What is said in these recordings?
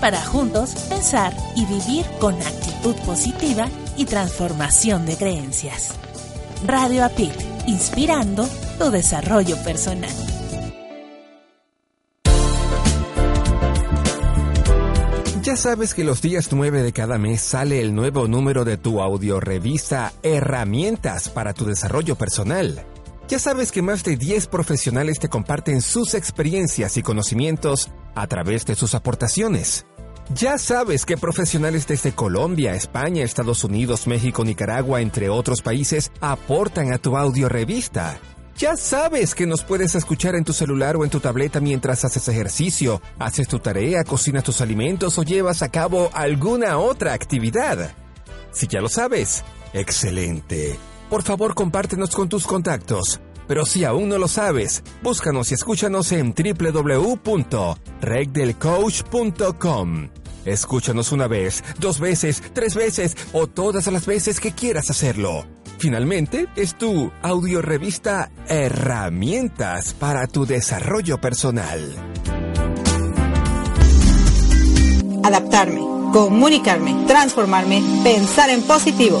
para juntos pensar y vivir con actitud positiva y transformación de creencias. Radio Apit, inspirando tu desarrollo personal. Ya sabes que los días 9 de cada mes sale el nuevo número de tu audiorevista Herramientas para tu desarrollo personal. Ya sabes que más de 10 profesionales te comparten sus experiencias y conocimientos a través de sus aportaciones. Ya sabes que profesionales desde Colombia, España, Estados Unidos, México, Nicaragua, entre otros países, aportan a tu audiorevista. Ya sabes que nos puedes escuchar en tu celular o en tu tableta mientras haces ejercicio, haces tu tarea, cocinas tus alimentos o llevas a cabo alguna otra actividad. Si ya lo sabes, excelente. Por favor, compártenos con tus contactos. Pero si aún no lo sabes, búscanos y escúchanos en www.regdelcoach.com. Escúchanos una vez, dos veces, tres veces o todas las veces que quieras hacerlo. Finalmente, es tu audiorevista Herramientas para tu desarrollo personal. Adaptarme, comunicarme, transformarme, pensar en positivo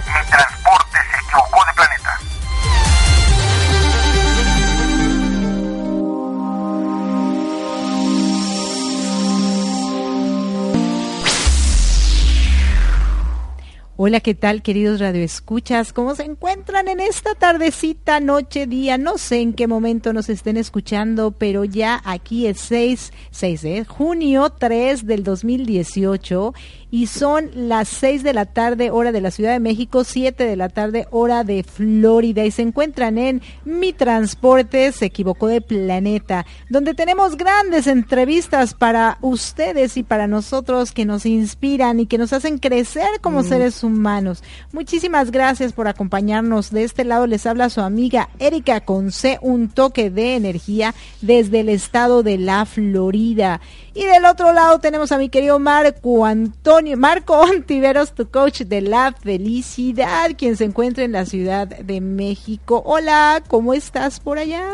Hola, ¿qué tal, queridos radioescuchas? ¿Cómo se encuentran en esta tardecita, noche, día? No sé en qué momento nos estén escuchando, pero ya aquí es 6, 6 de junio 3 del 2018 y son las 6 de la tarde hora de la Ciudad de México, 7 de la tarde hora de Florida y se encuentran en Mi Transporte se equivocó de planeta, donde tenemos grandes entrevistas para ustedes y para nosotros que nos inspiran y que nos hacen crecer como mm. seres humanos. Muchísimas gracias por acompañarnos. De este lado les habla su amiga Erika Conce, un toque de energía desde el estado de la Florida. Y del otro lado tenemos a mi querido Marco Antonio, Marco Ontiveros, tu coach de la felicidad, quien se encuentra en la Ciudad de México. Hola, ¿cómo estás por allá?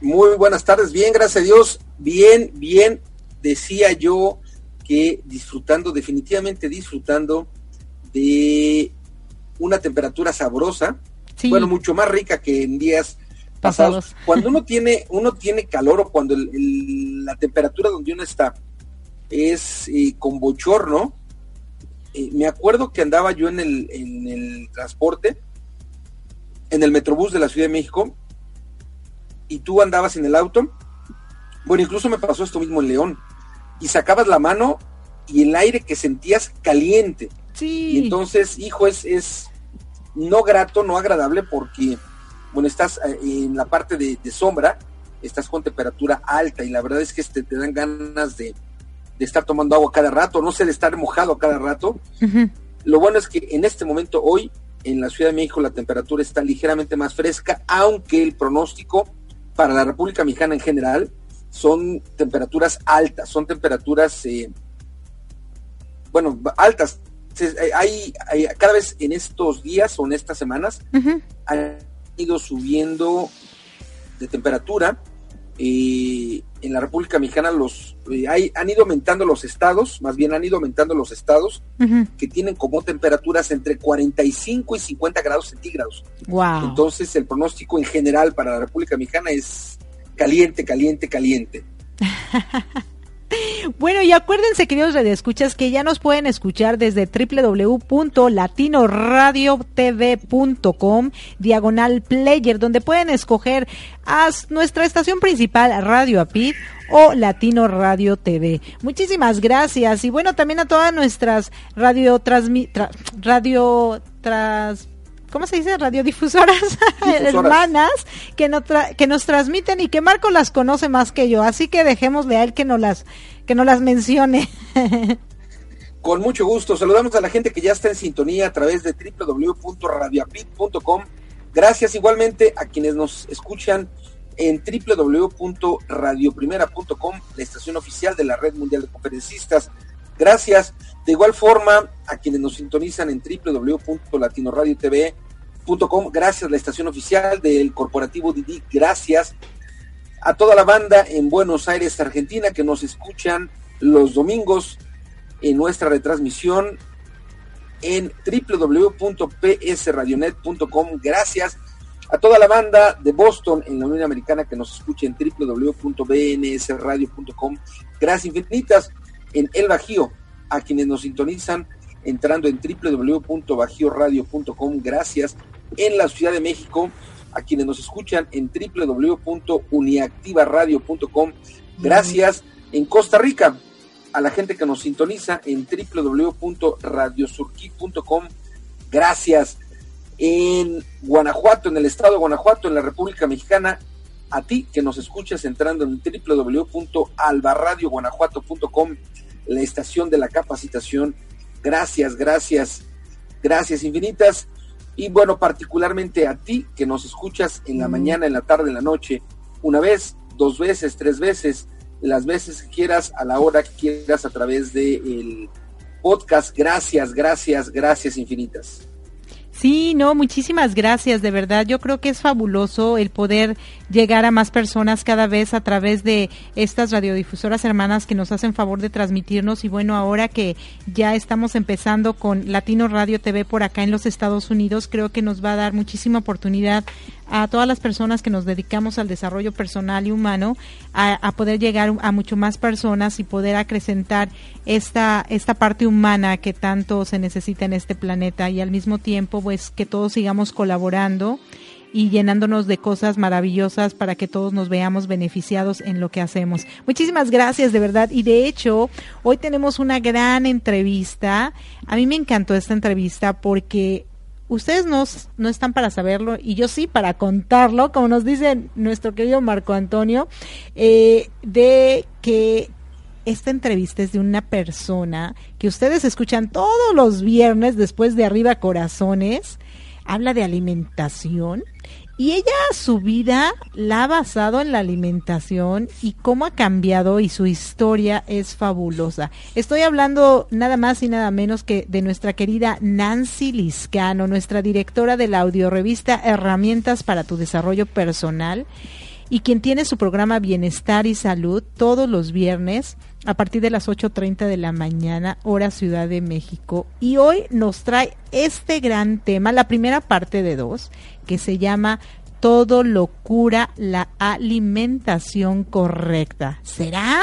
Muy buenas tardes, bien, gracias a Dios, bien, bien, decía yo que disfrutando, definitivamente disfrutando de una temperatura sabrosa, bueno, mucho más rica que en días pasados. Cuando uno tiene, uno tiene calor o cuando la temperatura donde uno está es eh, con bochorno, eh, me acuerdo que andaba yo en el, en el transporte, en el Metrobús de la Ciudad de México, y tú andabas en el auto. Bueno, incluso me pasó esto mismo en León. Y sacabas la mano y el aire que sentías caliente. Sí. Y entonces, hijo, es, es no grato, no agradable porque, bueno, estás eh, en la parte de, sombra, estás con temperatura alta y la verdad es que este, te dan ganas de, de estar tomando agua cada rato, no sé, de estar mojado cada rato. Lo bueno es que en este momento, hoy, en la Ciudad de México, la temperatura está ligeramente más fresca, aunque el pronóstico para la República Mexicana en general son temperaturas altas, son temperaturas, eh, bueno, altas. Hay, hay, cada vez en estos días o en estas semanas han ido subiendo de temperatura eh, en la República Mexicana los eh, hay, han ido aumentando los estados, más bien han ido aumentando los estados que tienen como temperaturas entre 45 y 50 grados centígrados. Wow. Entonces el pronóstico en general para la República Mexicana es caliente, caliente, caliente. Bueno, y acuérdense, queridos redescuchas, que ya nos pueden escuchar desde www.latinoradiotv.com, diagonal player, donde pueden escoger a nuestra estación principal, Radio Apid, o Latino Radio TV. Muchísimas gracias. Y bueno, también a todas nuestras radio, radio tras ¿cómo se dice? Radiodifusoras hermanas que, no que nos transmiten y que Marco las conoce más que yo, así que dejémosle a él que no las, que no las mencione. Con mucho gusto, saludamos a la gente que ya está en sintonía a través de www.radioapit.com. Gracias igualmente a quienes nos escuchan en www.radioprimera.com, la estación oficial de la Red Mundial de Conferencistas. Gracias de igual forma, a quienes nos sintonizan en www.latinoradiotv.com, gracias la estación oficial del Corporativo Didi, gracias a toda la banda en Buenos Aires, Argentina, que nos escuchan los domingos en nuestra retransmisión en www.psradionet.com. Gracias a toda la banda de Boston en la Unión Americana que nos escucha en www.bnsradio.com. Gracias infinitas en El Bajío a quienes nos sintonizan entrando en www.bajioradio.com. Gracias. En la Ciudad de México, a quienes nos escuchan en www.uniactivaradio.com. Gracias. En Costa Rica, a la gente que nos sintoniza en www.radiosurqui.com. Gracias. En Guanajuato, en el estado de Guanajuato, en la República Mexicana, a ti que nos escuchas entrando en www.albarradioguanajuato.com la estación de la capacitación. Gracias, gracias, gracias infinitas. Y bueno, particularmente a ti que nos escuchas en la mañana, en la tarde, en la noche, una vez, dos veces, tres veces, las veces que quieras, a la hora que quieras, a través del podcast. Gracias, gracias, gracias infinitas. Sí, no, muchísimas gracias, de verdad. Yo creo que es fabuloso el poder llegar a más personas cada vez a través de estas radiodifusoras hermanas que nos hacen favor de transmitirnos. Y bueno, ahora que ya estamos empezando con Latino Radio TV por acá en los Estados Unidos, creo que nos va a dar muchísima oportunidad a todas las personas que nos dedicamos al desarrollo personal y humano a, poder llegar a mucho más personas y poder acrecentar esta, esta parte humana que tanto se necesita en este planeta y al mismo tiempo pues que todos sigamos colaborando y llenándonos de cosas maravillosas para que todos nos veamos beneficiados en lo que hacemos. Muchísimas gracias, de verdad. Y de hecho, hoy tenemos una gran entrevista. A mí me encantó esta entrevista porque ustedes no, no están para saberlo y yo sí para contarlo, como nos dice nuestro querido Marco Antonio, eh, de que esta entrevista es de una persona que ustedes escuchan todos los viernes después de Arriba Corazones, habla de alimentación y ella su vida la ha basado en la alimentación y cómo ha cambiado y su historia es fabulosa. Estoy hablando nada más y nada menos que de nuestra querida Nancy Liscano, nuestra directora de la audiorevista Herramientas para tu Desarrollo Personal y quien tiene su programa Bienestar y Salud todos los viernes a partir de las 8.30 de la mañana, hora Ciudad de México. Y hoy nos trae este gran tema, la primera parte de dos, que se llama Todo lo cura la alimentación correcta. ¿Será?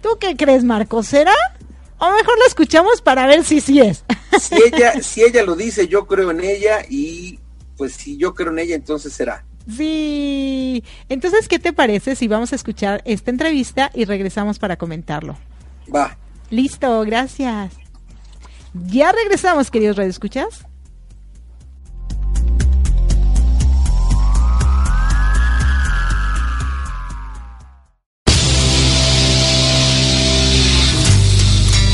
¿Tú qué crees, Marco? ¿Será? O mejor lo escuchamos para ver si sí es. Si ella, si ella lo dice, yo creo en ella y pues si yo creo en ella, entonces será. Sí. Entonces, ¿qué te parece si vamos a escuchar esta entrevista y regresamos para comentarlo? Va. Listo, gracias. Ya regresamos, queridos radioescuchas.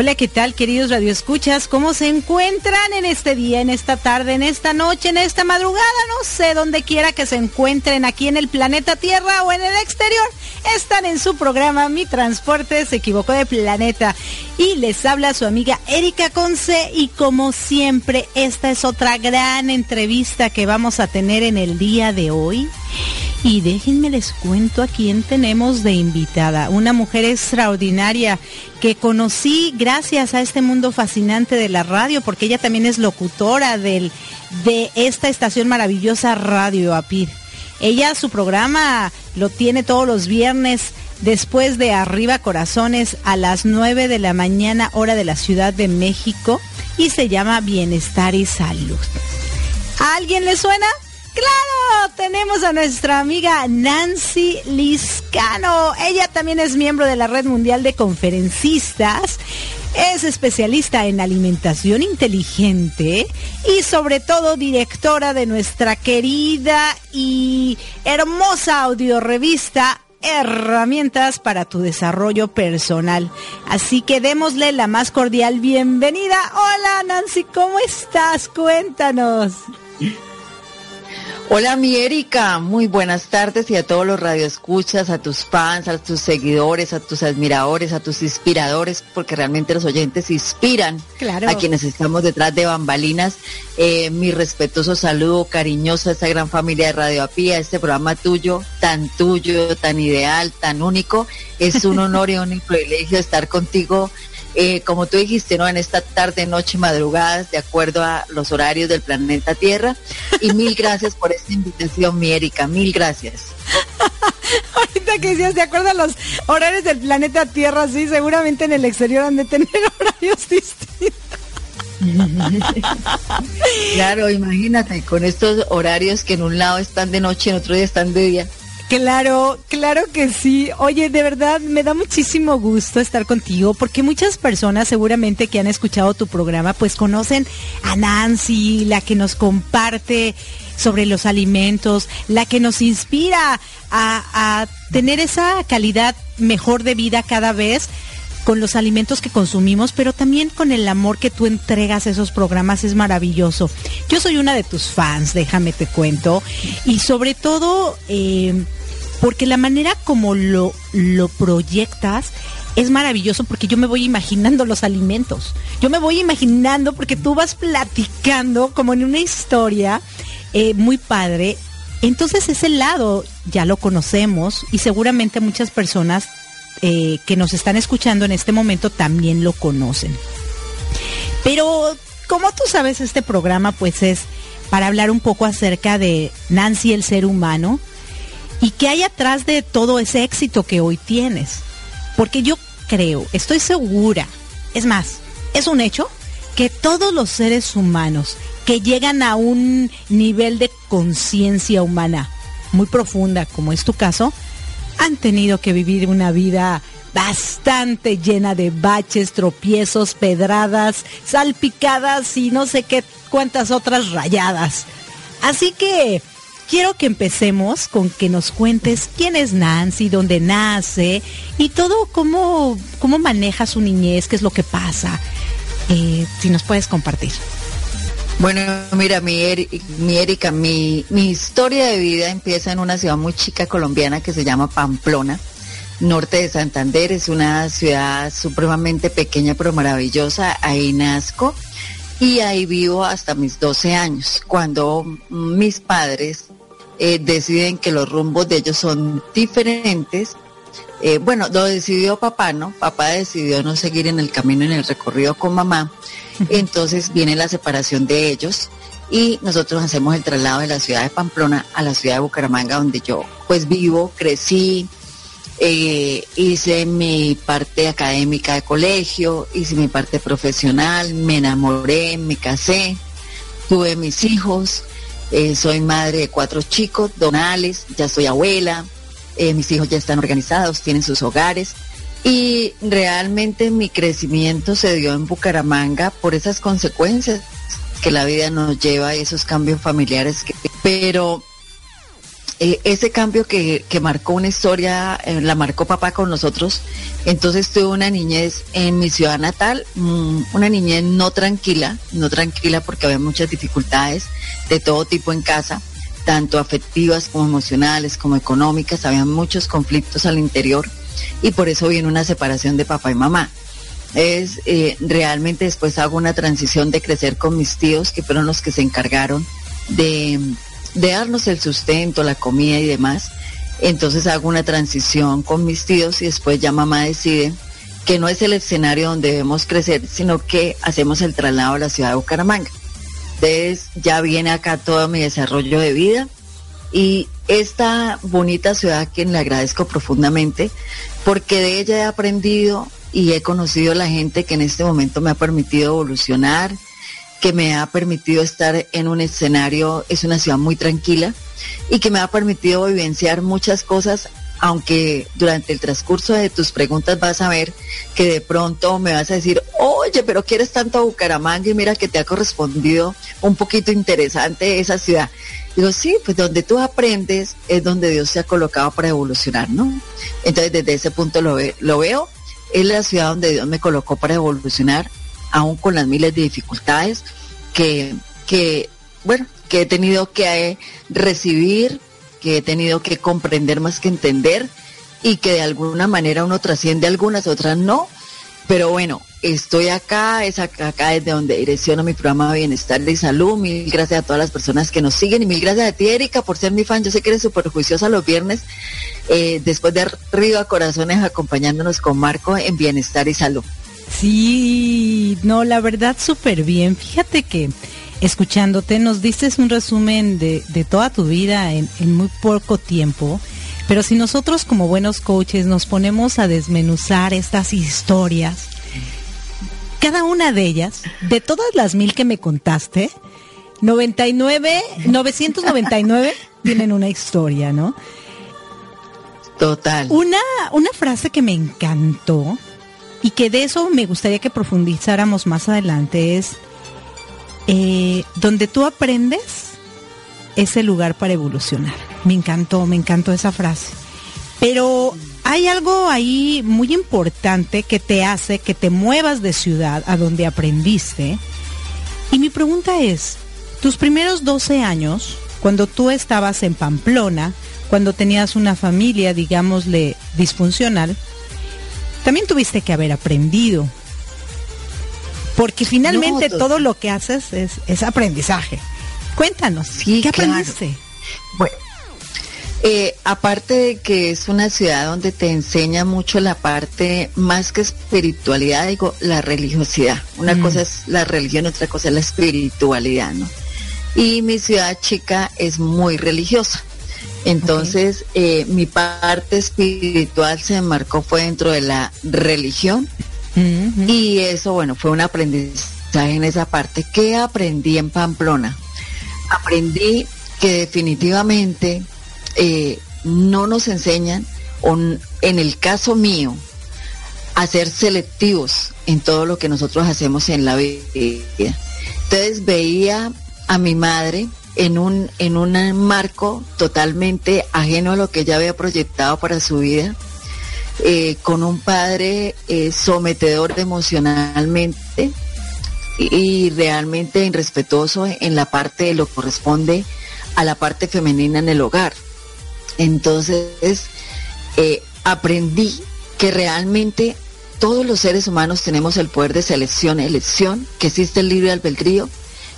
Hola, ¿qué tal queridos radioescuchas? ¿Cómo se encuentran en este día, en esta tarde, en esta noche, en esta madrugada? No sé, donde quiera que se encuentren aquí en el planeta Tierra o en el exterior. Están en su programa Mi Transporte se equivocó de planeta. Y les habla su amiga Erika Conce y como siempre, esta es otra gran entrevista que vamos a tener en el día de hoy. Y déjenme les cuento a quién tenemos de invitada. Una mujer extraordinaria que conocí gracias a este mundo fascinante de la radio, porque ella también es locutora de esta estación maravillosa Radio APIR. Ella su programa lo tiene todos los viernes después de Arriba Corazones a las 9 de la mañana hora de la Ciudad de México y se llama Bienestar y Salud. ¿A alguien le suena? Claro, tenemos a nuestra amiga Nancy Liscano. Ella también es miembro de la Red Mundial de Conferencistas. Es especialista en alimentación inteligente y sobre todo directora de nuestra querida y hermosa audiorevista herramientas para tu desarrollo personal. Así que démosle la más cordial bienvenida. Hola Nancy, ¿cómo estás? Cuéntanos. Hola mi Erika, muy buenas tardes y a todos los radioescuchas, a tus fans, a tus seguidores, a tus admiradores, a tus inspiradores, porque realmente los oyentes inspiran a quienes estamos detrás de bambalinas. Eh, mi respetuoso saludo cariñoso a esta gran familia de Radio Apía, este programa tuyo, tan tuyo, tan ideal, tan único. Es un honor y un privilegio estar contigo eh, como tú dijiste, ¿no? En esta tarde, noche, madrugadas, de acuerdo a los horarios del planeta Tierra. Y mil gracias por esta invitación, mi Erika, mil gracias. Ahorita que decías, de acuerdo a los horarios del planeta Tierra, sí, seguramente en el exterior han de tener horarios distintos. claro, imagínate, con estos horarios que en un lado están de noche, en otro día están de día. Claro, claro que sí. Oye, de verdad me da muchísimo gusto estar contigo porque muchas personas seguramente que han escuchado tu programa pues conocen a Nancy, la que nos comparte sobre los alimentos, la que nos inspira a, tener esa calidad mejor de vida cada vez con los alimentos que consumimos, pero también con el amor que tú entregas a esos programas es maravilloso. Yo soy una de tus fans, déjame te cuento, y sobre todo eh, porque la manera como lo, lo proyectas es maravilloso porque yo me voy imaginando los alimentos. Yo me voy imaginando porque tú vas platicando como en una historia eh, muy padre. Entonces ese lado ya lo conocemos y seguramente muchas personas eh, que nos están escuchando en este momento también lo conocen. Pero como tú sabes, este programa pues es para hablar un poco acerca de Nancy el ser humano, y qué hay atrás de todo ese éxito que hoy tienes. Porque yo creo, estoy segura, es más, es un hecho que todos los seres humanos que llegan a un nivel de conciencia humana muy profunda, como es tu caso, han tenido que vivir una vida bastante llena de baches, tropiezos, pedradas, salpicadas y no sé qué cuántas otras rayadas. Así que quiero que empecemos con que nos cuentes quién es Nancy, dónde nace y todo cómo, cómo maneja su niñez, qué es lo que pasa. Eh, si nos puedes compartir. Bueno, mira, mi, mi Erika, mi, mi historia de vida empieza en una ciudad muy chica colombiana que se llama Pamplona, norte de Santander. Es una ciudad supremamente pequeña pero maravillosa. Ahí nazco y ahí vivo hasta mis 12 años, cuando mis padres eh, deciden que los rumbos de ellos son diferentes. Eh, bueno, lo decidió papá, ¿no? Papá decidió no seguir en el camino, en el recorrido con mamá. Entonces viene la separación de ellos y nosotros hacemos el traslado de la ciudad de Pamplona a la ciudad de Bucaramanga, donde yo pues vivo, crecí, eh, hice mi parte académica de colegio, hice mi parte profesional, me enamoré, me casé, tuve mis hijos eh, soy madre de cuatro chicos, donales, ya soy abuela, eh, mis hijos ya están organizados, tienen sus hogares. Y realmente mi crecimiento se dio en Bucaramanga por esas consecuencias que la vida nos lleva y esos cambios familiares. Que, pero eh, ese cambio que, que, marcó una historia, eh, la marcó papá con nosotros. Entonces tuve una niñez en mi ciudad natal, mm, una niñez no tranquila, no tranquila porque había muchas dificultades de todo tipo en casa, tanto afectivas como emocionales, como económicas, había muchos conflictos al interior y por eso viene una separación de papá y mamá. Es eh, realmente después hago una transición de crecer con mis tíos, que fueron los que se encargaron de de darnos el sustento, la comida y demás. Entonces hago una transición con mis tíos y después ya mamá decide que no es el escenario donde debemos crecer, sino que hacemos el traslado a la ciudad de Bucaramanga. Entonces ya viene acá todo mi desarrollo de vida y esta bonita ciudad que le agradezco profundamente porque de ella he aprendido y he conocido a la gente que en este momento me ha permitido evolucionar, que me ha permitido estar en un escenario, es una ciudad muy tranquila y que me ha permitido vivenciar muchas cosas, aunque durante el transcurso de tus preguntas vas a ver que de pronto me vas a decir, oye, pero quieres tanto a Bucaramanga y mira que te ha correspondido un poquito interesante esa ciudad. Digo, sí, pues donde tú aprendes es donde Dios se ha colocado para evolucionar, ¿no? Entonces desde ese punto lo, lo veo, es la ciudad donde Dios me colocó para evolucionar aún con las miles de dificultades que, que bueno, que he tenido que recibir, que he tenido que comprender más que entender y que de alguna manera uno trasciende algunas, otras no. Pero bueno, estoy acá, es acá, desde donde direcciono mi programa bienestar y salud. Mil gracias a todas las personas que nos siguen y mil gracias a ti, Erika, por ser mi fan. Yo sé que eres súper juiciosa los viernes, eh, después de Arriba Corazones, acompañándonos con Marco en bienestar y salud. Sí, no, la verdad súper bien. Fíjate que escuchándote nos dices un resumen de, toda tu vida en, muy poco tiempo. Pero si nosotros como buenos coaches nos ponemos a desmenuzar estas historias, cada una de ellas, de todas las mil que me contaste, 99, 999 tienen una historia, ¿no? Total. Una, una frase que me encantó y que de eso me gustaría que profundizáramos más adelante es eh, donde tú aprendes es el lugar para evolucionar. Me encantó, me encantó esa frase. Pero hay algo ahí muy importante que te hace que te muevas de ciudad a donde aprendiste. Y mi pregunta es, tus primeros 12 años, cuando tú estabas en Pamplona, cuando tenías una familia, digámosle, disfuncional, también tuviste que haber aprendido. Porque finalmente todo lo que haces es, aprendizaje. Cuéntanos, ¿qué aprendiste? Bueno, eh, aparte de que es una ciudad donde te enseña mucho la parte más que espiritualidad, digo, la religiosidad. Una mm. cosa es la religión, otra cosa es la espiritualidad, ¿no? Y mi ciudad chica es muy religiosa. Entonces, eh, mi parte espiritual se marcó fue dentro de la religión y eso, bueno, fue un aprendizaje en esa parte. ¿Qué aprendí en Pamplona? Aprendí que definitivamente eh, no nos enseñan, en el caso mío, a ser selectivos en todo lo que nosotros hacemos en la vida. Entonces veía a mi madre en un, en un marco totalmente ajeno a lo que ella había proyectado para su vida, eh, con un padre eh, sometedor emocionalmente y realmente irrespetuoso en la parte de lo que corresponde a la parte femenina en el hogar. Entonces, eh, aprendí que realmente todos los seres humanos tenemos el poder de selección, elección, que existe el libre albedrío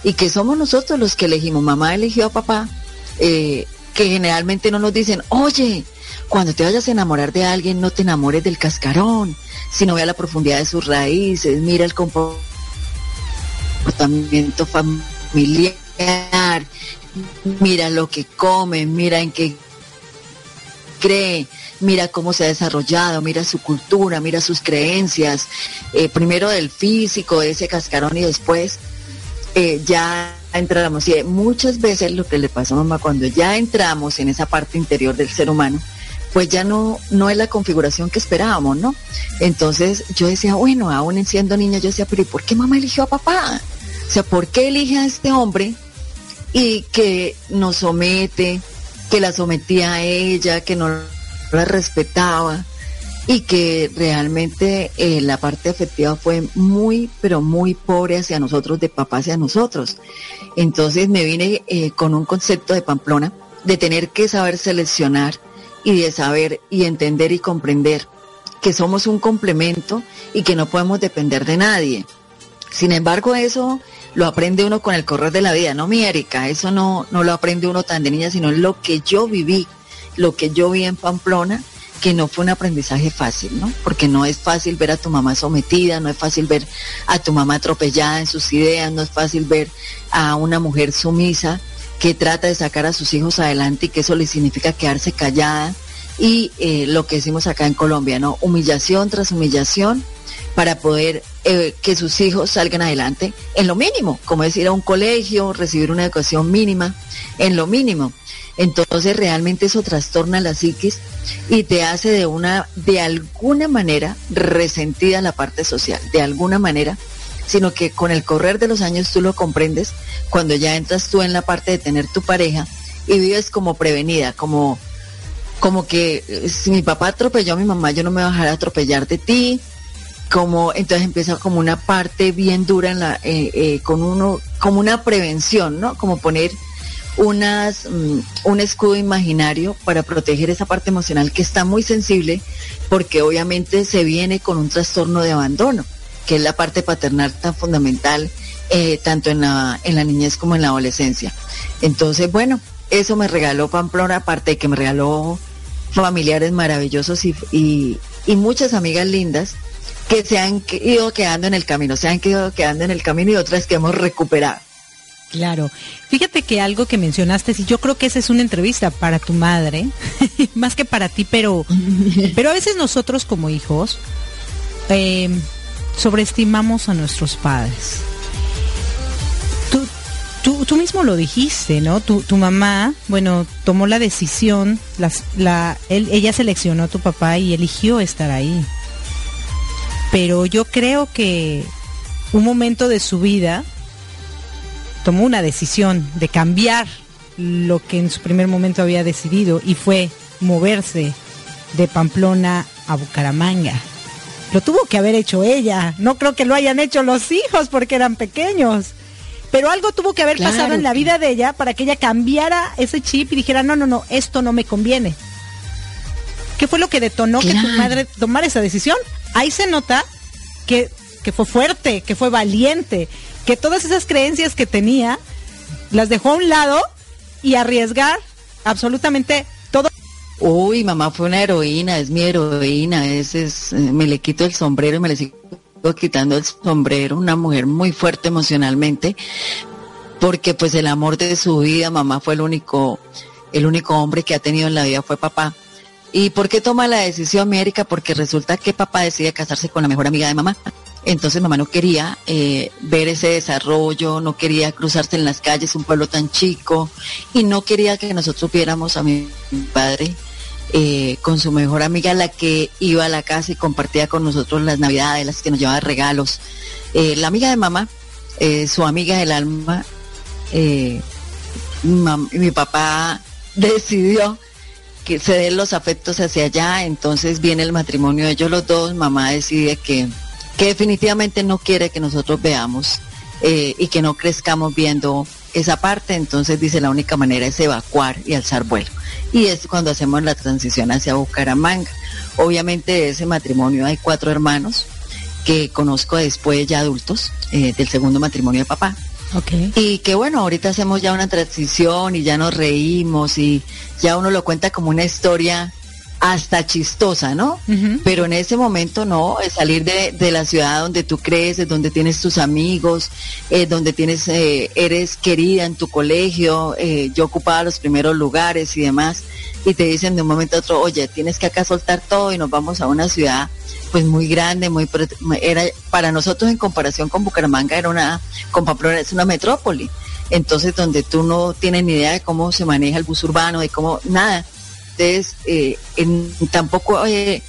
y que somos nosotros los que elegimos. Mamá eligió a papá, eh, que generalmente no nos dicen, oye, cuando te vayas a enamorar de alguien, no te enamores del cascarón, sino ve a la profundidad de sus raíces, mira el comportamiento familiar, mira lo que come, mira en qué cree, mira cómo se ha desarrollado, mira su cultura, mira sus creencias, eh, primero del físico, de ese cascarón y después eh, ya entramos. Y muchas veces lo que le pasa a mamá cuando ya entramos en esa parte interior del ser humano, pues ya no, no es la configuración que esperábamos, ¿no? Entonces yo decía, bueno, aún siendo niña, yo decía, pero ¿y por qué mamá eligió a papá? O sea, ¿por qué elige a este hombre y que nos somete, que la sometía a ella, que no la respetaba y que realmente eh, la parte afectiva fue muy, pero muy pobre hacia nosotros, de papá hacia nosotros. Entonces me vine eh, con un concepto de Pamplona, de tener que saber seleccionar y de saber y entender y comprender que somos un complemento y que no podemos depender de nadie. Sin embargo, eso lo aprende uno con el correr de la vida, no mi Erika, eso no, no lo aprende uno tan de niña, sino lo que yo viví lo que yo vi en Pamplona, que no fue un aprendizaje fácil, ¿no? Porque no es fácil ver a tu mamá sometida, no es fácil ver a tu mamá atropellada en sus ideas, no es fácil ver a una mujer sumisa que trata de sacar a sus hijos adelante y que eso le significa quedarse callada y eh, lo que decimos acá en Colombia, ¿no? Humillación tras humillación para poder eh, que sus hijos salgan adelante en lo mínimo, como decir a un colegio, recibir una educación mínima, en lo mínimo. Entonces realmente eso trastorna la psiquis y te hace de una, de alguna manera, resentida la parte social, de alguna manera, sino que con el correr de los años tú lo comprendes cuando ya entras tú en la parte de tener tu pareja y vives como prevenida, como, como que eh, si mi papá atropelló a mi mamá, yo no me voy a dejar atropellar de ti, como entonces empieza como una parte bien dura en la, eh, eh, con uno, como una prevención, ¿no? Como poner unas, mm, un escudo imaginario para proteger esa parte emocional que está muy sensible porque obviamente se viene con un trastorno de abandono, que es la parte paternal tan fundamental eh, tanto en la, en la niñez como en la adolescencia. Entonces, bueno, eso me regaló Pamplona, aparte de que me regaló familiares maravillosos y, y, y muchas amigas lindas que se han ido quedando en el camino, se han ido quedando en el camino y otras que hemos recuperado. Claro. Fíjate que algo que mencionaste, y yo creo que esa es una entrevista para tu madre, más que para ti, pero, pero a veces nosotros como hijos eh, sobreestimamos a nuestros padres. Tú, tú, tú, mismo lo dijiste, ¿no? Tu, tu mamá, bueno, tomó la decisión, las, la, él, ella seleccionó a tu papá y eligió estar ahí. Pero yo creo que un momento de su vida, tomó una decisión de cambiar lo que en su primer momento había decidido y fue moverse de Pamplona a Bucaramanga. Lo tuvo que haber hecho ella. No creo que lo hayan hecho los hijos porque eran pequeños. Pero algo tuvo que haber pasado en la vida de ella para que ella cambiara ese chip y dijera, no, no, no, esto no me conviene. ¿Qué fue lo que detonó que tu madre tomara esa decisión? Ahí se nota que, que fue fuerte, que fue valiente, que todas esas creencias que tenía las dejó a un lado y arriesgar absolutamente todo. Uy, mamá fue una heroína, es mi heroína, es, eh, me le quito el sombrero y me le sigo quitando el sombrero, una mujer muy fuerte emocionalmente, porque pues el amor de su vida, mamá fue el único, el único hombre que ha tenido en la vida fue papá. ¿Y por qué toma la decisión, América? Porque resulta que papá decide casarse con la mejor amiga de mamá. Entonces mamá no quería eh, ver ese desarrollo, no quería cruzarse en las calles, un pueblo tan chico, y no quería que nosotros viéramos a mi padre eh, con su mejor amiga, la que iba a la casa y compartía con nosotros las navidades, las que nos llevaba regalos. Eh, la amiga de mamá, su amiga del alma, mi papá decidió que se den los afectos hacia allá, entonces viene el matrimonio de ellos los dos, mamá decide que que definitivamente no quiere que nosotros veamos eh, y que no crezcamos viendo esa parte, entonces dice la única manera es evacuar y alzar vuelo. Y es cuando hacemos la transición hacia Bucaramanga. Obviamente de ese matrimonio hay cuatro hermanos que conozco después ya adultos eh, del segundo matrimonio de papá. Okay. Y que bueno, ahorita hacemos ya una transición y ya nos reímos y ya uno lo cuenta como una historia hasta chistosa, ¿no? Pero en ese momento no, es salir de, de, la ciudad donde tú crees, donde tienes tus amigos, eh, donde tienes, eh, eres querida en tu colegio, eh, yo ocupaba los primeros lugares y demás, y te dicen de un momento a otro, oye, tienes que acá soltar todo y nos vamos a una ciudad pues muy grande, muy era para nosotros en comparación con Bucaramanga era una con Pamplona es una metrópoli. Entonces donde tú no tienes ni idea de cómo se maneja el bus urbano, de cómo nada. Entonces, eh, tampoco eh,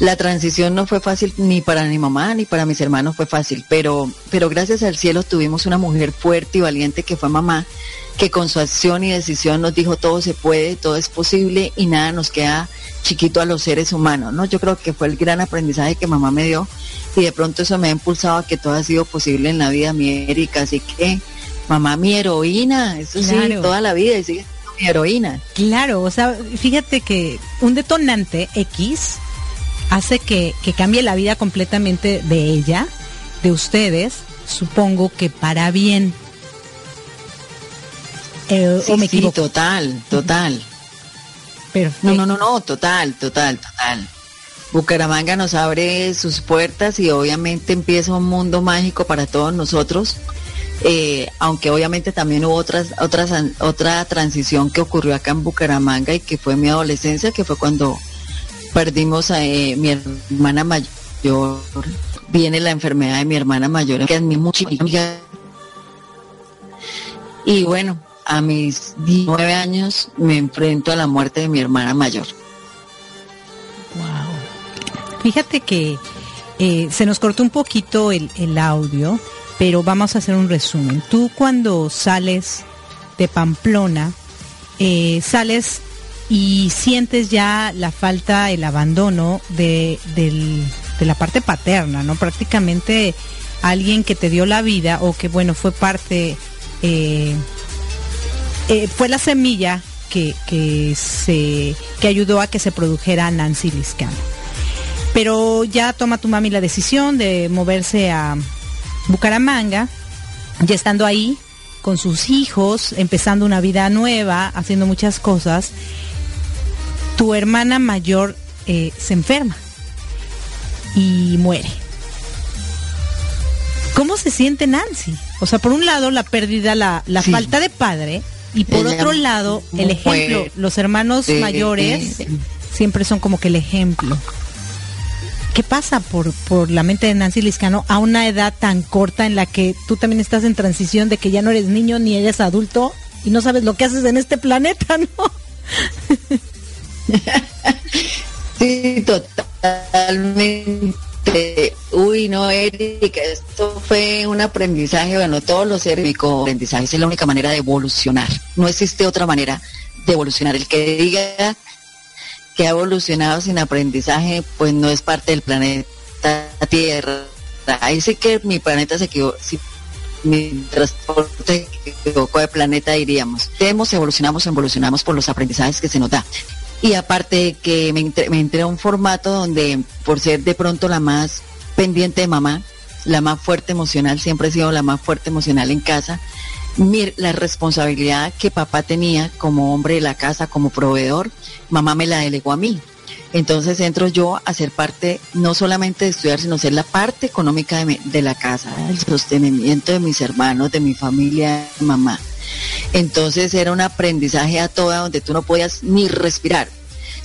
la transición no fue fácil ni para mi mamá ni para mis hermanos fue fácil, pero, pero gracias al cielo tuvimos una mujer fuerte y valiente que fue mamá, que con su acción y decisión nos dijo todo se puede, todo es posible y nada nos queda chiquito a los seres humanos, ¿no? Yo creo que fue el gran aprendizaje que mamá me dio y de pronto eso me ha impulsado a que todo ha sido posible en la vida mi Erika, así que mamá mi heroína, eso sí, toda la vida y sigue mi heroína. Claro, o sea, fíjate que un detonante X hace que, cambie la vida completamente de ella, de ustedes, supongo que para bien. Eh, sí, me sí, total, total. No, no, no, no, total, total, total. Bucaramanga nos abre sus puertas y obviamente empieza un mundo mágico para todos nosotros. Eh, aunque obviamente también hubo otras, otras, otra transición que ocurrió acá en Bucaramanga y que fue mi adolescencia, que fue cuando perdimos a eh, mi hermana mayor, viene la enfermedad de mi hermana mayor, que es mi mucha Y bueno, a mis nueve años me enfrento a la muerte de mi hermana mayor. Wow. Fíjate que eh, se nos cortó un poquito el, el audio pero vamos a hacer un resumen. Tú cuando sales de Pamplona, eh, sales y sientes ya la falta, el abandono de, la parte paterna, ¿no? Prácticamente alguien que te dio la vida o que, bueno, fue parte, eh, eh, fue la semilla que, que, que ayudó a que se produjera Nancy Liscano. Pero ya toma tu mami la decisión de moverse a, Bucaramanga, ya estando ahí con sus hijos, empezando una vida nueva, haciendo muchas cosas, tu hermana mayor eh, se enferma y muere. ¿Cómo se siente Nancy? O sea, por un lado la pérdida, la, falta de padre, y por otro lado el ejemplo. Los hermanos mayores siempre son como que el ejemplo. ¿Qué pasa por, por la mente de Nancy Liscano a una edad tan corta en la que tú también estás en transición de que ya no eres niño ni eres adulto y no sabes lo que haces en este planeta, ¿no? sí, totalmente. Uy, no, Erika, esto fue un aprendizaje, bueno, todos los seres aprendizaje es la única manera de evolucionar. No existe otra manera de evolucionar. El que diga que ha evolucionado sin aprendizaje, pues no es parte del planeta Tierra. Ahí sí que mi planeta se equivocó, si mi transporte equivocó de planeta, diríamos. Hemos evolucionamos, evolucionamos por los aprendizajes que se nos da. Y aparte que me entré, a un formato donde, por ser de pronto la más pendiente de mamá, la más fuerte emocional, siempre he sido la más fuerte emocional en casa, la responsabilidad que papá tenía como hombre de la casa, como proveedor, mamá me la delegó a mí. Entonces entro yo a ser parte, no solamente de estudiar, sino ser la parte económica de, la casa, el sostenimiento de mis hermanos, de mi familia, de mamá. Entonces era un aprendizaje a toda donde tú no podías ni respirar,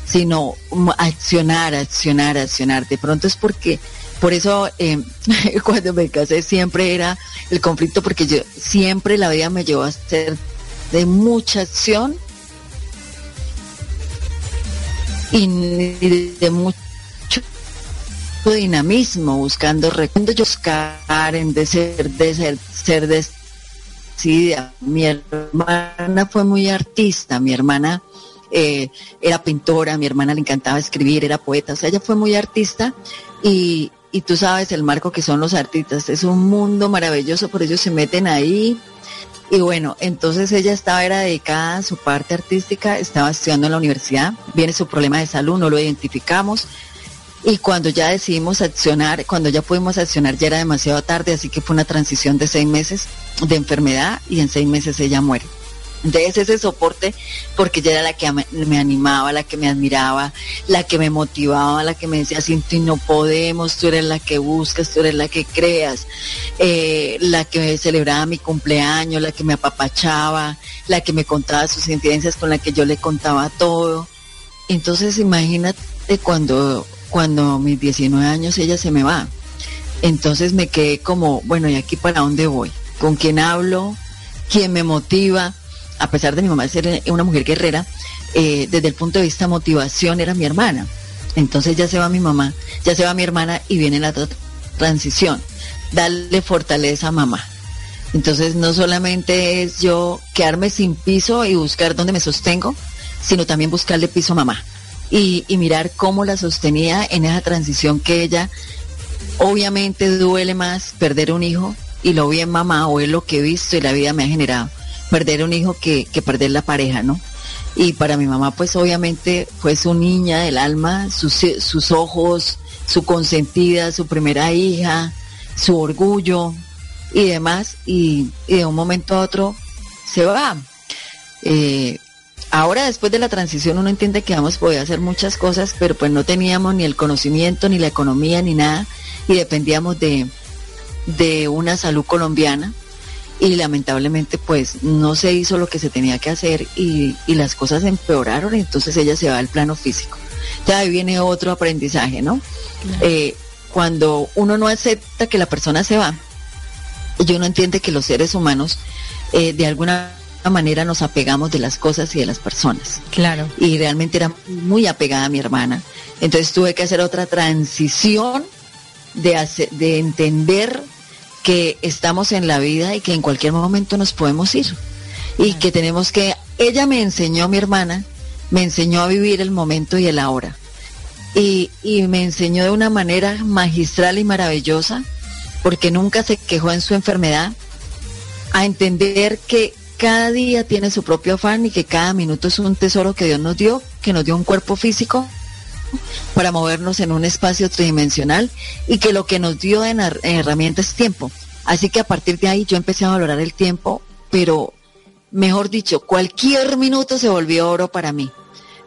sino accionar, accionar, accionar. De pronto es porque, por eso eh, cuando me casé siempre era el conflicto, porque yo siempre la vida me llevó a ser de mucha acción y de mucho dinamismo, buscando yo buscar en de ser, de ser, ser decidida. Mi hermana fue muy artista, mi hermana eh, era pintora, mi hermana le encantaba escribir, era poeta, o sea, ella fue muy artista y, y tú sabes el marco que son los artistas. Es un mundo maravilloso, por ellos se meten ahí. Y bueno, entonces ella estaba, era dedicada a su parte artística, estaba estudiando en la universidad, viene su problema de salud, no lo identificamos. Y cuando ya decidimos accionar, cuando ya pudimos accionar, ya era demasiado tarde, así que fue una transición de seis meses de enfermedad y en seis meses ella muere. Entonces ese soporte, porque ella era la que me animaba, la que me admiraba, la que me motivaba, la que me decía, sin ti no podemos, tú eres la que buscas, tú eres la que creas, eh, la que celebraba mi cumpleaños, la que me apapachaba, la que me contaba sus incidencias con la que yo le contaba todo. Entonces imagínate cuando, cuando mis 19 años ella se me va. Entonces me quedé como, bueno, ¿y aquí para dónde voy? ¿Con quién hablo? ¿Quién me motiva? A pesar de mi mamá ser una mujer guerrera, eh, desde el punto de vista motivación era mi hermana. Entonces ya se va mi mamá, ya se va mi hermana y viene la transición. Darle fortaleza a mamá. Entonces no solamente es yo quedarme sin piso y buscar dónde me sostengo, sino también buscarle piso a mamá. Y, y mirar cómo la sostenía en esa transición que ella, obviamente duele más perder un hijo y lo vi en mamá o es lo que he visto y la vida me ha generado perder un hijo que, perder la pareja, ¿no? Y para mi mamá, pues obviamente fue su niña del alma, sus, sus ojos, su consentida, su primera hija, su orgullo y demás, y, de un momento a otro se va. Eh, ahora después de la transición uno entiende que vamos poder hacer muchas cosas, pero pues no teníamos ni el conocimiento, ni la economía, ni nada, y dependíamos de, de una salud colombiana y lamentablemente pues no se hizo lo que se tenía que hacer y, las cosas empeoraron, entonces ella se va al plano físico. Entonces ahí viene otro aprendizaje, ¿no? Eh, cuando uno no acepta que la persona se va, y uno entiende que los seres humanos eh, de alguna manera nos apegamos de las cosas y de las personas. Claro. Y realmente era muy apegada a mi hermana. Entonces tuve que hacer otra transición de, de entender que estamos en la vida y que en cualquier momento nos podemos ir. Y que tenemos que, ella me enseñó, mi hermana, me enseñó a vivir el momento y el ahora. Y, y me enseñó de una manera magistral y maravillosa, porque nunca se quejó en su enfermedad, a entender que cada día tiene su propio afán y que cada minuto es un tesoro que Dios nos dio, que nos dio un cuerpo físico para movernos en un espacio tridimensional y que lo que nos dio en, herramientas es tiempo. Así que a partir de ahí yo empecé a valorar el tiempo, pero mejor dicho, cualquier minuto se volvió oro para mí,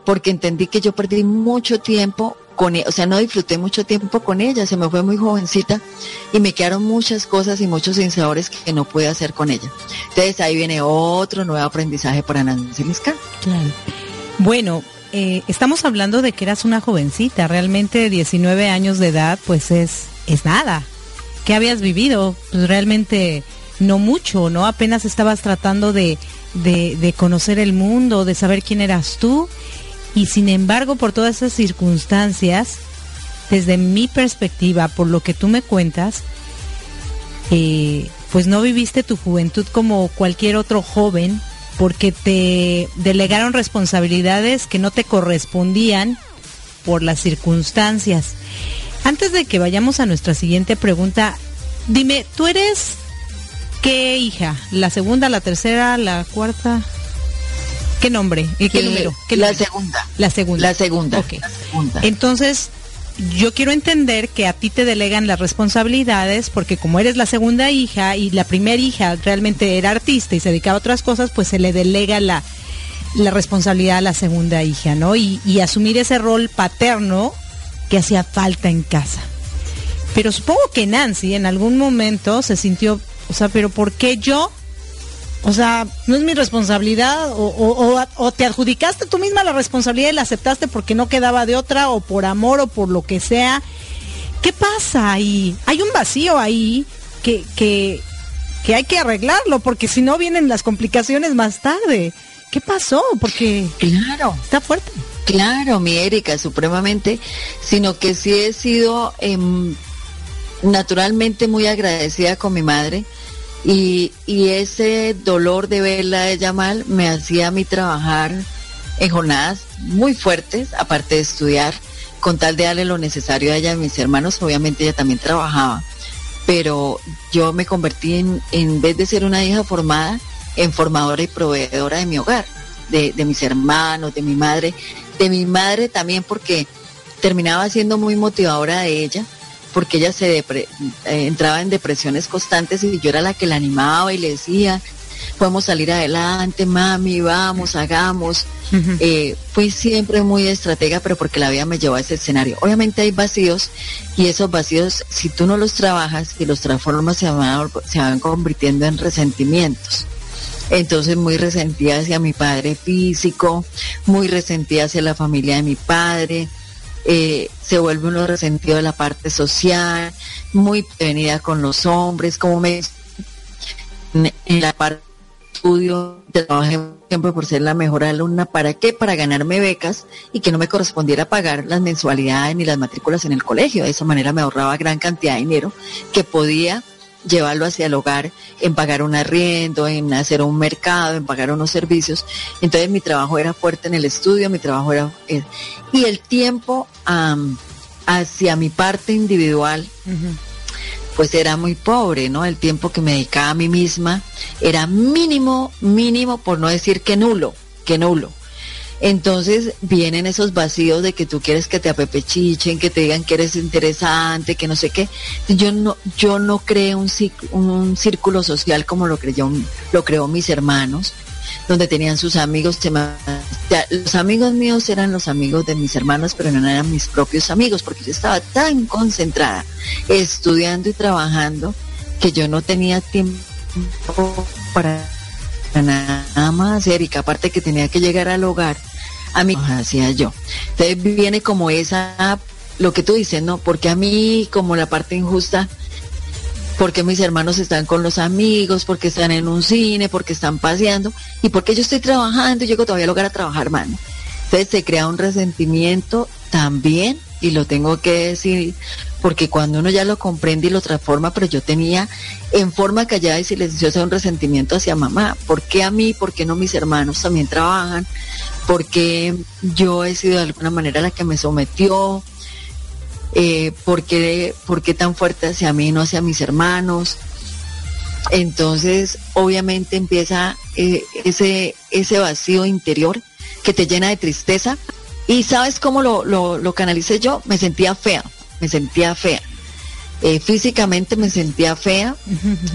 porque entendí que yo perdí mucho tiempo con ella, o sea, no disfruté mucho tiempo con ella, se me fue muy jovencita y me quedaron muchas cosas y muchos insabores que no pude hacer con ella. Entonces ahí viene otro nuevo aprendizaje para Nancy Lisca. Claro. Bueno, eh, estamos hablando de que eras una jovencita, realmente 19 años de edad, pues es, es nada. ¿Qué habías vivido? Pues realmente no mucho, ¿no? Apenas estabas tratando de, de, conocer el mundo, de saber quién eras tú. Y sin embargo, por todas esas circunstancias, desde mi perspectiva, por lo que tú me cuentas, eh, pues no viviste tu juventud como cualquier otro joven porque te delegaron responsabilidades que no te correspondían por las circunstancias. Antes de que vayamos a nuestra siguiente pregunta, dime, ¿tú eres qué hija? ¿La segunda, la tercera, la cuarta? ¿Qué nombre? ¿Qué, ¿Qué número? la segunda. La segunda. La segunda. Ok. Entonces, yo quiero entender que a ti te delegan las responsabilidades porque como eres la segunda hija y la primera hija realmente era artista y se dedicaba a otras cosas, pues se le delega la, responsabilidad a la segunda hija, ¿no? Y, y asumir ese rol paterno que hacía falta en casa. Pero supongo que Nancy en algún momento se sintió, o sea, pero ¿por qué yo? O sea, no es mi responsabilidad o, te adjudicaste tú misma la responsabilidad y la aceptaste porque no quedaba de otra o por amor o por lo que sea. ¿Qué pasa ahí? Hay un vacío ahí que, que, que hay que arreglarlo porque si no vienen las complicaciones más tarde. ¿Qué pasó? Porque claro, está fuerte. Claro, mi Erika, supremamente, sino que sí he sido em, naturalmente muy agradecida con mi madre y, ese dolor de verla ella mal me hacía a mí trabajar en jornadas muy fuertes, aparte de estudiar, con tal de darle lo necesario a ella y a mis hermanos, obviamente ella también trabajaba, pero yo me convertí en, en vez de ser una hija formada, en formadora y proveedora de mi hogar, de, de mis hermanos, de mi madre, de mi madre también porque terminaba siendo muy motivadora de ella, porque ella se eh, entraba en depresiones constantes y yo era la que la animaba y le decía, podemos salir adelante, mami, vamos, hagamos. Eh, fui siempre muy estratega, pero porque la vida me llevó a ese escenario. Obviamente hay vacíos y esos vacíos, si tú no los trabajas y los transformas, se van, se van convirtiendo en resentimientos. Entonces muy resentida hacia mi padre físico, muy resentida hacia la familia de mi padre, eh, se vuelve uno resentido de la parte social, muy prevenida con los hombres, como me en la parte estudio, trabajé siempre por ser la mejor alumna. ¿Para qué? Para ganarme becas y que no me correspondiera pagar las mensualidades ni las matrículas en el colegio. De esa manera me ahorraba gran cantidad de dinero que podía llevarlo hacia el hogar, en pagar un arriendo, en hacer un mercado, en pagar unos servicios. Entonces mi trabajo era fuerte en el estudio, mi trabajo era... Eh, y el tiempo hacia mi parte individual, pues era muy pobre, ¿no? El tiempo que me dedicaba a mí misma era mínimo, mínimo, por no decir que nulo, que nulo. Entonces vienen esos vacíos de que tú quieres que te apepechichen, que te digan que eres interesante, que no sé qué. Yo no, yo no creo un, un círculo social como lo creyó, lo creó mis hermanos donde tenían sus amigos. Los amigos míos eran los amigos de mis hermanos, pero no eran mis propios amigos, porque yo estaba tan concentrada estudiando y trabajando que yo no tenía tiempo para nada más que aparte que tenía que llegar al hogar, a mí hacía yo. Entonces viene como esa, lo que tú dices, ¿no? Porque a mí como la parte injusta porque mis hermanos están con los amigos, porque están en un cine, porque están paseando y porque yo estoy trabajando y llego todavía a lograr a trabajar, mano. Entonces se crea un resentimiento también y lo tengo que decir porque cuando uno ya lo comprende y lo transforma, pero yo tenía en forma callada y silenciosa un resentimiento hacia mamá. ¿Por qué a mí? ¿Por qué no mis hermanos también trabajan? Porque yo he sido de alguna manera la que me sometió, eh, ¿por, qué, tan fuerte hacia mí, no hacia mis hermanos? Entonces, obviamente empieza eh, ese, vacío interior que te llena de tristeza. Y sabes cómo lo, lo, canalicé yo? Me sentía fea, me sentía fea. Eh, físicamente me sentía fea,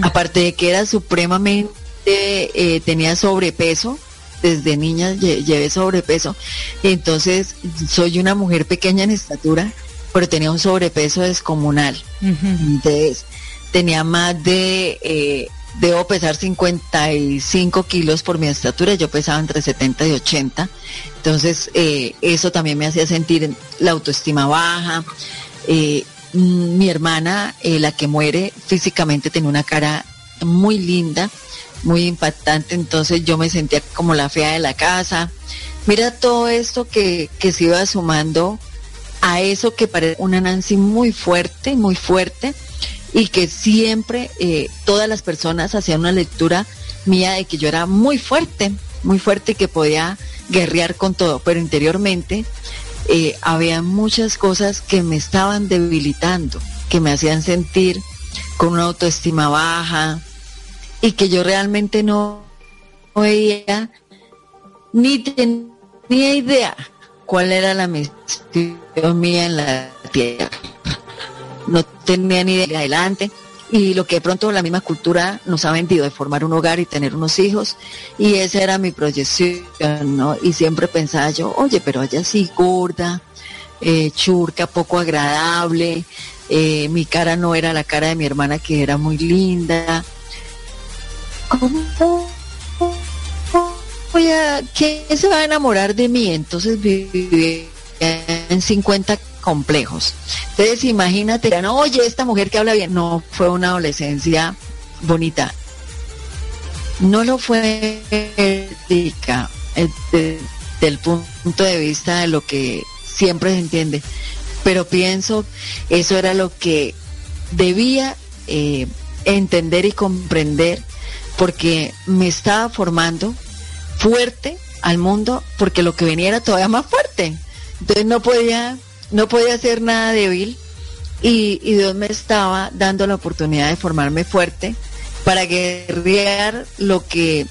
aparte de que era supremamente, eh, tenía sobrepeso, desde niña llevé sobrepeso, entonces soy una mujer pequeña en estatura, pero tenía un sobrepeso descomunal. Entonces, tenía más de, eh, debo pesar 55 kilos por mi estatura, yo pesaba entre 70 y 80. Entonces, eh, eso también me hacía sentir la autoestima baja. Eh, mi hermana, la que muere físicamente, tenía una cara muy linda, muy impactante, entonces yo me sentía como la fea de la casa. Mira todo esto que, que se iba sumando a eso que parece una Nancy muy fuerte, muy fuerte, y que siempre eh, todas las personas hacían una lectura mía de que yo era muy fuerte, muy fuerte y que podía guerrear con todo, pero interiormente eh, había muchas cosas que me estaban debilitando, que me hacían sentir con una autoestima baja y que yo realmente no veía ni tenía idea cuál era la misión mía en la tierra. No tenía ni idea de adelante y lo que de pronto la misma cultura nos ha vendido de formar un hogar y tener unos hijos y esa era mi proyección, ¿no? Y siempre pensaba yo, oye, pero ella sí gorda, eh, churca, poco agradable, eh, mi cara no era la cara de mi hermana que era muy linda. ¿Cómo voy quién se va a enamorar de mí? Entonces viví en 50 complejos. Entonces imagínate, no, oye, esta mujer que habla bien, no fue una adolescencia bonita. No lo fue rica desde el punto de vista de lo que siempre se entiende, pero pienso eso era lo que debía eh, entender y comprender porque me estaba formando fuerte al mundo porque lo que venía era todavía más fuerte. Entonces no podía no podía hacer nada débil y, y Dios me estaba dando la oportunidad de formarme fuerte para guerrear lo que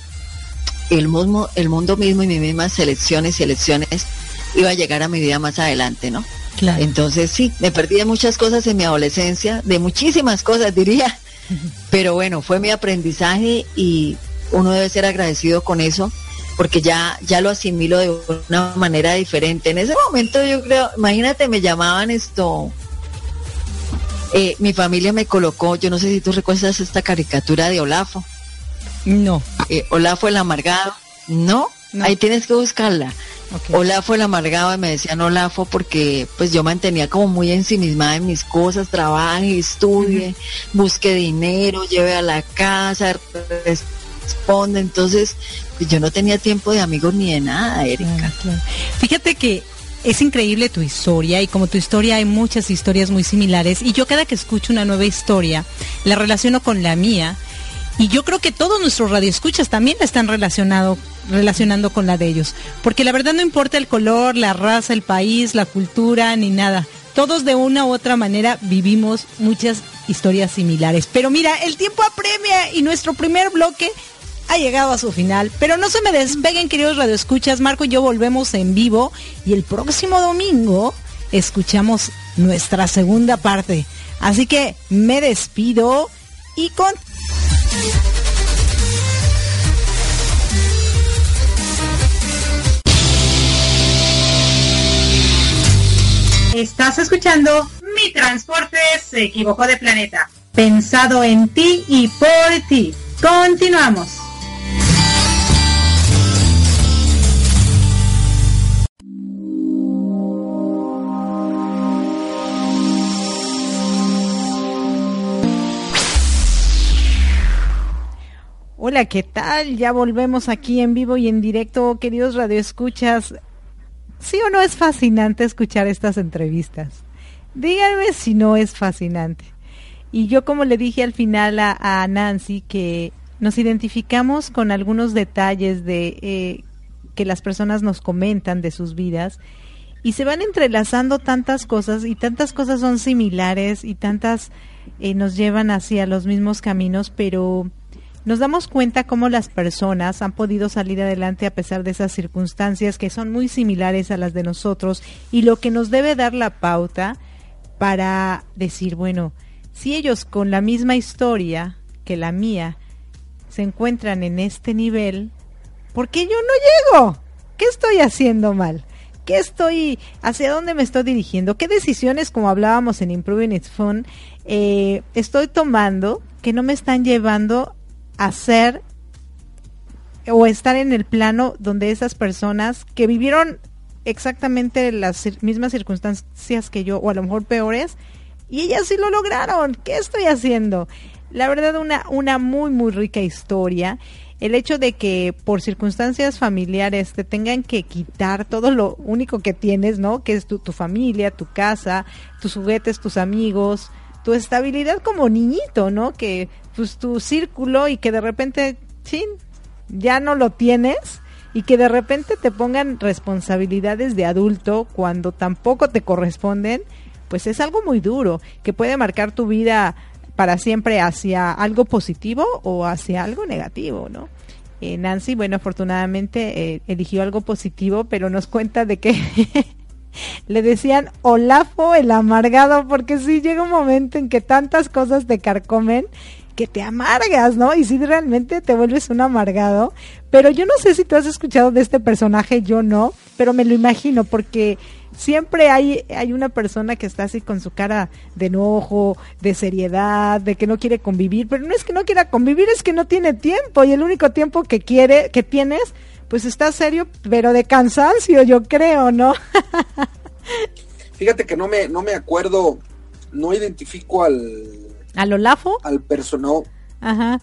el mundo, el mundo mismo y mis mismas selecciones y elecciones iba a llegar a mi vida más adelante, ¿no? Claro. Entonces sí, me perdí de muchas cosas en mi adolescencia, de muchísimas cosas diría, pero bueno, fue mi aprendizaje y uno debe ser agradecido con eso porque ya, ya lo asimilo de una manera diferente. En ese momento yo creo, imagínate, me llamaban esto, eh, mi familia me colocó, yo no sé si tú recuerdas esta caricatura de Olafo. No. Eh, Olafo el amargado. ¿No? Ahí tienes que buscarla. Olafo el amargado y me decían Olafo porque pues yo mantenía como muy ensimismada en mis cosas, trabaje, estudie, busque dinero, lleve a la casa, responde. Entonces, pues, yo no tenía tiempo de amigos ni de nada, Erika. Fíjate que es increíble tu historia y como tu historia hay muchas historias muy similares y yo cada que escucho una nueva historia la relaciono con la mía y yo creo que todos nuestros radioescuchas también la están relacionado, relacionando con la de ellos. Porque la verdad no importa el color, la raza, el país, la cultura, ni nada. Todos de una u otra manera vivimos muchas historias similares. Pero mira, el tiempo apremia y nuestro primer bloque ha llegado a su final. Pero no se me despeguen, queridos radioescuchas. Marco y yo volvemos en vivo y el próximo domingo escuchamos nuestra segunda parte. Así que me despido y con Estás escuchando Mi Transporte se equivocó de planeta. Pensado en ti y por ti. Continuamos. Hola, ¿qué tal? Ya volvemos aquí en vivo y en directo, queridos radioescuchas. ¿Sí o no es fascinante escuchar estas entrevistas? Díganme si no es fascinante. Y yo como le dije al final a, Nancy que nos identificamos con algunos detalles de eh, que las personas nos comentan de sus vidas y se van entrelazando tantas cosas y tantas cosas son similares y tantas eh, nos llevan hacia los mismos caminos, pero nos damos cuenta cómo las personas han podido salir adelante a pesar de esas circunstancias que son muy similares a las de nosotros y lo que nos debe dar la pauta para decir, bueno, si ellos con la misma historia que la mía se encuentran en este nivel, ¿por qué yo no llego? ¿Qué estoy haciendo mal? ¿Qué estoy, hacia dónde me estoy dirigiendo? ¿Qué decisiones, como hablábamos en Improving It's Fun, eh, estoy tomando que no me están llevando hacer o estar en el plano donde esas personas que vivieron exactamente las mismas circunstancias que yo, o a lo mejor peores, y ellas sí lo lograron. ¿Qué estoy haciendo? La verdad, una, una muy, muy rica historia. El hecho de que por circunstancias familiares te tengan que quitar todo lo único que tienes, ¿no? Que es tu, tu familia, tu casa, tus juguetes, tus amigos, tu estabilidad como niñito, ¿no? Que pues tu círculo y que de repente, chin, ya no lo tienes y que de repente te pongan responsabilidades de adulto cuando tampoco te corresponden, pues es algo muy duro, que puede marcar tu vida para siempre hacia algo positivo o hacia algo negativo, ¿no? Eh, Nancy, bueno, afortunadamente eh, eligió algo positivo, pero nos cuenta de que le decían Olafo el amargado, porque sí llega un momento en que tantas cosas te carcomen que te amargas, ¿no? Y sí realmente te vuelves un amargado. Pero yo no sé si tú has escuchado de este personaje, yo no, pero me lo imagino porque siempre hay, hay una persona que está así con su cara de enojo, de seriedad, de que no quiere convivir, pero no es que no quiera convivir, es que no tiene tiempo y el único tiempo que quiere, que tienes, pues está serio, pero de cansancio, yo creo, ¿no? Fíjate que no me, no me acuerdo, no identifico al... ¿Al Olafo? Al personal. Ajá.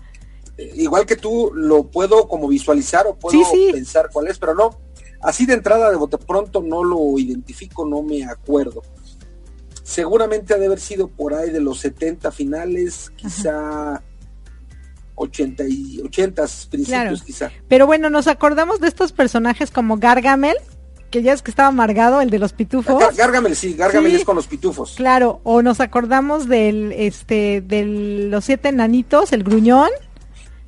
Eh, igual que tú, lo puedo como visualizar o puedo pensar cuál es, pero no. Así de entrada, de bote pronto, no lo identifico, no me acuerdo. Seguramente ha de haber sido por ahí de los 70 finales, quizá 80 y 80 principios quizá. Pero bueno, nos acordamos de estos personajes como Gargamel, que ya es que estaba amargado, el de los pitufos. Gárgamel, sí, Gárgamel es con los pitufos. Claro, o nos acordamos del, este, de los siete nanitos, el gruñón.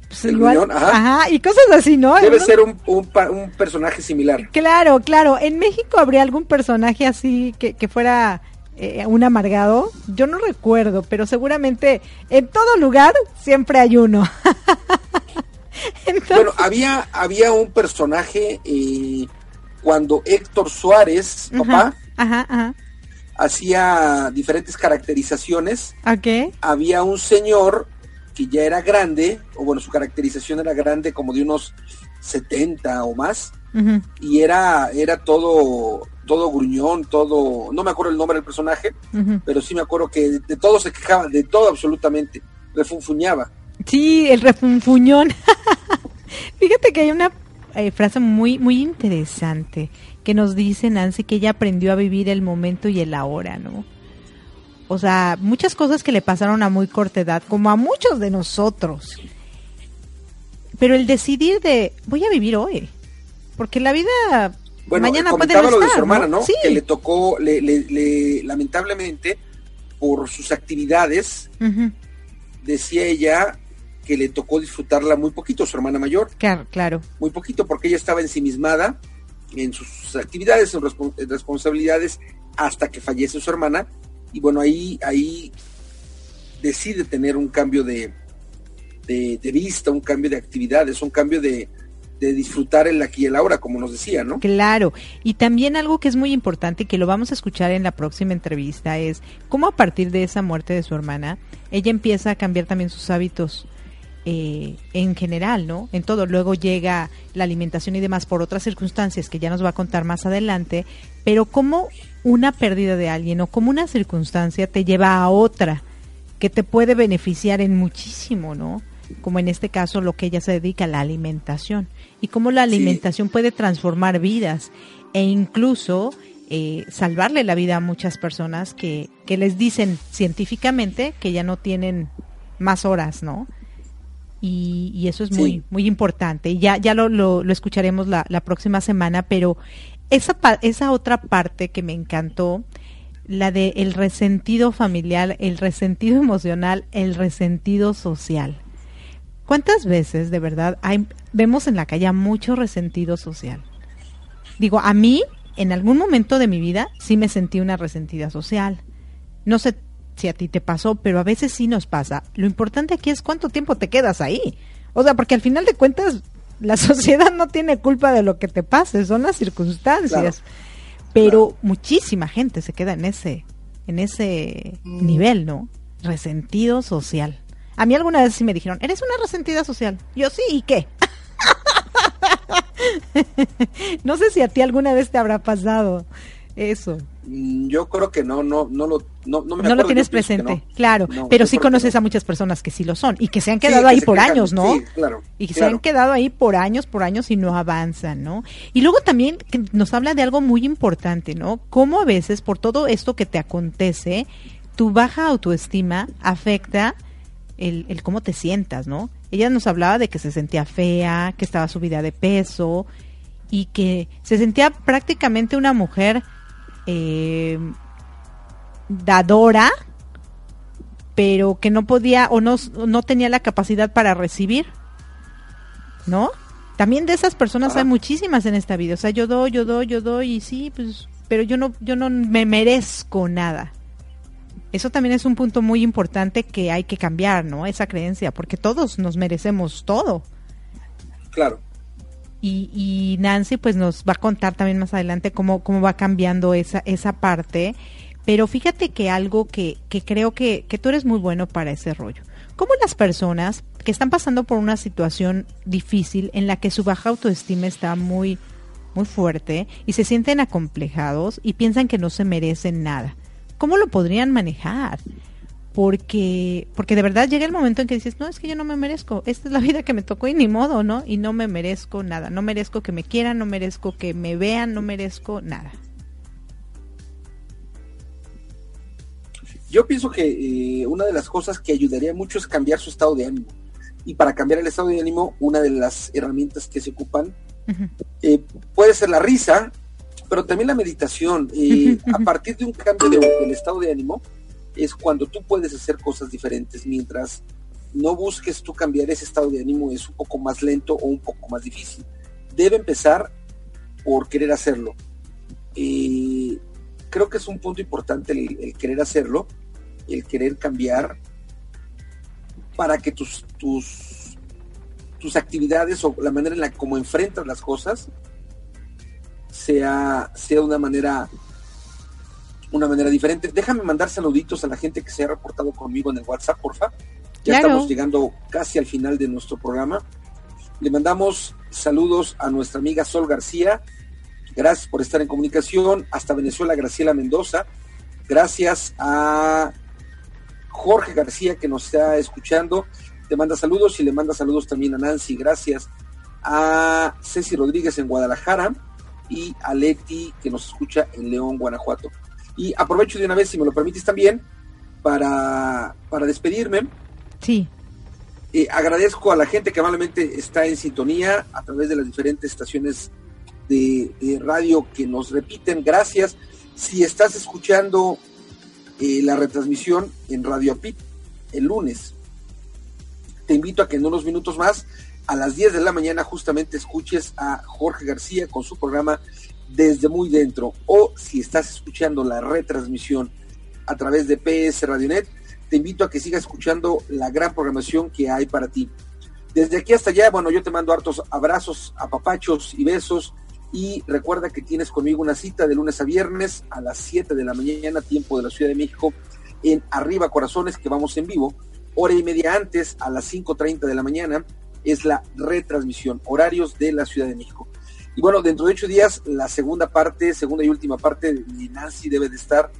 Pues el gruñón, ajá. y cosas así, ¿no? Debe ser un, un, personaje similar. Claro, claro. ¿En México habría algún personaje así que, que fuera eh, un amargado? Yo no recuerdo, pero seguramente en todo lugar siempre hay uno. Bueno, había, había un personaje eh, cuando Héctor Suárez, papá, hacía diferentes caracterizaciones. Había un señor que ya era grande, o bueno, su caracterización era grande como de unos 70 o más, y era, era todo todo gruñón, todo, no me acuerdo el nombre del personaje, pero sí me acuerdo que de, todo se quejaba, de todo absolutamente, refunfuñaba. Sí, el refunfuñón. Fíjate que hay una eh, frase muy muy interesante que nos dice Nancy que ella aprendió a vivir el momento y el ahora, ¿no? O sea, muchas cosas que le pasaron a muy corta edad, como a muchos de nosotros. Pero el decidir de voy a vivir hoy, porque la vida bueno, Mañana comentaba lo de su hermana, ¿no? Que le tocó, le, le, lamentablemente, por sus actividades, decía ella que le tocó disfrutarla muy poquito, su hermana mayor. Claro, claro. Muy poquito, porque ella estaba ensimismada en sus actividades, en, responsabilidades, hasta que fallece su hermana. Y bueno, ahí, ahí decide tener un cambio de, de, de vista, un cambio de actividades, un cambio de, de disfrutar el aquí y el ahora, como nos decía, ¿no? Claro, y también algo que es muy importante y que lo vamos a escuchar en la próxima entrevista es cómo a partir de esa muerte de su hermana, ella empieza a cambiar también sus hábitos eh, en general, ¿no? En todo. Luego llega la alimentación y demás por otras circunstancias que ya nos va a contar más adelante, pero cómo una pérdida de alguien o como una circunstancia te lleva a otra que te puede beneficiar en muchísimo, ¿no? Como en este caso lo que ella se dedica a la alimentación y cómo la alimentación puede transformar vidas e incluso eh, salvarle la vida a muchas personas que, que les dicen científicamente que ya no tienen más horas, ¿no? Y, eso es muy, muy importante. Ya, ya lo, lo, escucharemos la, la, próxima semana, pero esa, esa otra parte que me encantó, la de el resentido familiar, el resentido emocional, el resentido social. ¿Cuántas veces de verdad hay, vemos en la calle mucho resentido social? Digo, a mí, en algún momento de mi vida, sí me sentí una resentida social. No sé si a ti te pasó, pero a veces sí nos pasa. Lo importante aquí es cuánto tiempo te quedas ahí. O sea, porque al final de cuentas, la sociedad no tiene culpa de lo que te pase, son las circunstancias. pero muchísima gente se queda en ese, en ese mm. nivel, ¿no? Resentido social. A mí alguna vez sí me dijeron, eres una resentida social. Yo sí, ¿y qué? no sé si a ti alguna vez te habrá pasado eso. Mm, yo creo que no, no, no lo, no, no, me no lo tienes presente, claro, pero sí conoces a muchas personas que sí lo son y que se han quedado ahí por años, ¿no? Sí, claro. Y que se han quedado ahí por años, por años y no avanzan, ¿no? Y luego también nos habla de algo muy importante, ¿no? Cómo a veces por todo esto que te acontece, tu baja autoestima afecta el, el cómo te sientas, ¿no? Ella nos hablaba de que se sentía fea, que estaba subida de peso y que se sentía prácticamente una mujer eh, dadora, pero que no podía o no, no tenía la capacidad para recibir, ¿no? También de esas personas hay muchísimas en esta vida, o sea, yo doy, yo doy, yo doy y sí, pues, pero yo no, yo no me merezco nada. Eso también es un punto muy importante que hay que cambiar, ¿no? Esa creencia, porque todos nos merecemos todo. Claro. Y, Nancy pues nos va a contar también más adelante cómo, cómo va cambiando esa, esa parte. Pero fíjate que algo que, que creo que, que tú eres muy bueno para ese rollo. ¿Cómo las personas que están pasando por una situación difícil en la que su baja autoestima está muy, muy fuerte y se sienten acomplejados y piensan que no se merecen nada? ¿Cómo lo podrían manejar? Porque, porque de verdad llega el momento en que dices, no, es que yo no me merezco, esta es la vida que me tocó y ni modo, ¿no? Y no me merezco nada, no merezco que me quieran, no merezco que me vean, no merezco nada. Yo pienso que eh, una de las cosas que ayudaría mucho es cambiar su estado de ánimo. Y para cambiar el estado de ánimo, una de las herramientas que se ocupan eh, puede ser la risa, pero también la meditación. Eh, a partir de un cambio del estado de ánimo es cuando tú puedes hacer cosas diferentes. Mientras no busques tú cambiar ese estado de ánimo es un poco más lento o un poco más difícil. Debe empezar por querer hacerlo. Eh, creo que es un punto importante el, querer hacerlo, el querer cambiar para que tus, tus, tus actividades o la manera en la como enfrentas las cosas sea, sea una manera una manera diferente. Déjame mandar saluditos a la gente que se ha reportado conmigo en el WhatsApp, porfa. Ya estamos llegando casi al final de nuestro programa. Le mandamos saludos a nuestra amiga Sol García. Gracias por estar en comunicación. Hasta Venezuela, Graciela Mendoza. Gracias a Jorge García que nos está escuchando. Te manda saludos y le manda saludos también a Nancy. Gracias a Ceci Rodríguez en Guadalajara y a Leti que nos escucha en León, Guanajuato. Y aprovecho de una vez, si me lo permites también, para, para despedirme. Sí. Eh, agradezco a la gente que amablemente está en sintonía a través de las diferentes estaciones de, radio que nos repiten. Gracias. Si estás escuchando eh, la retransmisión en Radio Apit el lunes, te invito a que en unos minutos más, a las 10 de la mañana, justamente escuches a Jorge García con su programa desde muy dentro o si estás escuchando la retransmisión a través de PS Radionet, te invito a que sigas escuchando la gran programación que hay para ti. Desde aquí hasta allá, bueno, yo te mando hartos abrazos, apapachos y besos y recuerda que tienes conmigo una cita de lunes a viernes a las 7 de la mañana, tiempo de la Ciudad de México, en Arriba Corazones, que vamos en vivo. Hora y media antes, a las 5.30 de la mañana, es la retransmisión, horarios de la Ciudad de México. Y bueno, dentro de ocho días, la segunda parte, segunda y última parte de Nancy debe de estar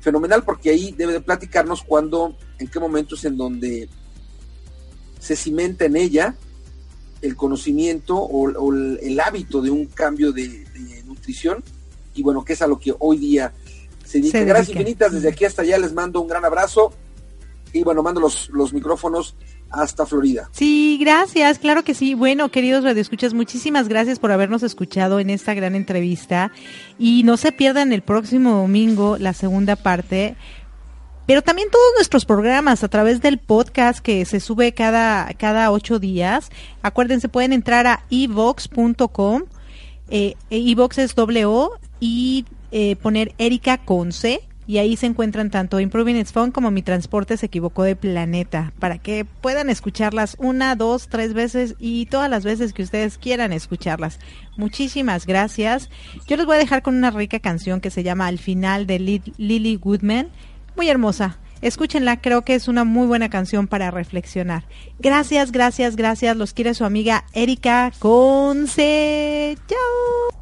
fenomenal porque ahí debe de platicarnos cuando, en qué momentos en donde se cimenta en ella el conocimiento o, el, hábito de un cambio de, nutrición y bueno, que es a lo que hoy día se dice. Gracias infinitas, desde aquí hasta allá les mando un gran abrazo y bueno, mando los, los micrófonos hasta Florida. Sí, gracias, claro que sí. Bueno, queridos radioescuchas, muchísimas gracias por habernos escuchado en esta gran entrevista y no se pierdan el próximo domingo la segunda parte. Pero también todos nuestros programas a través del podcast que se sube cada, cada ocho días. Acuérdense, pueden entrar a evox.com, eh, evox es doble O, y eh, poner Erika Conce y ahí se encuentran tanto Improving Its Phone como Mi Transporte se equivocó de planeta, para que puedan escucharlas una, dos, tres veces y todas las veces que ustedes quieran escucharlas. Muchísimas gracias. Yo les voy a dejar con una rica canción que se llama Al final de Lily Goodman, muy hermosa. Escúchenla, creo que es una muy buena canción para reflexionar. Gracias, gracias, gracias. Los quiere su amiga Erika Conce. Chao.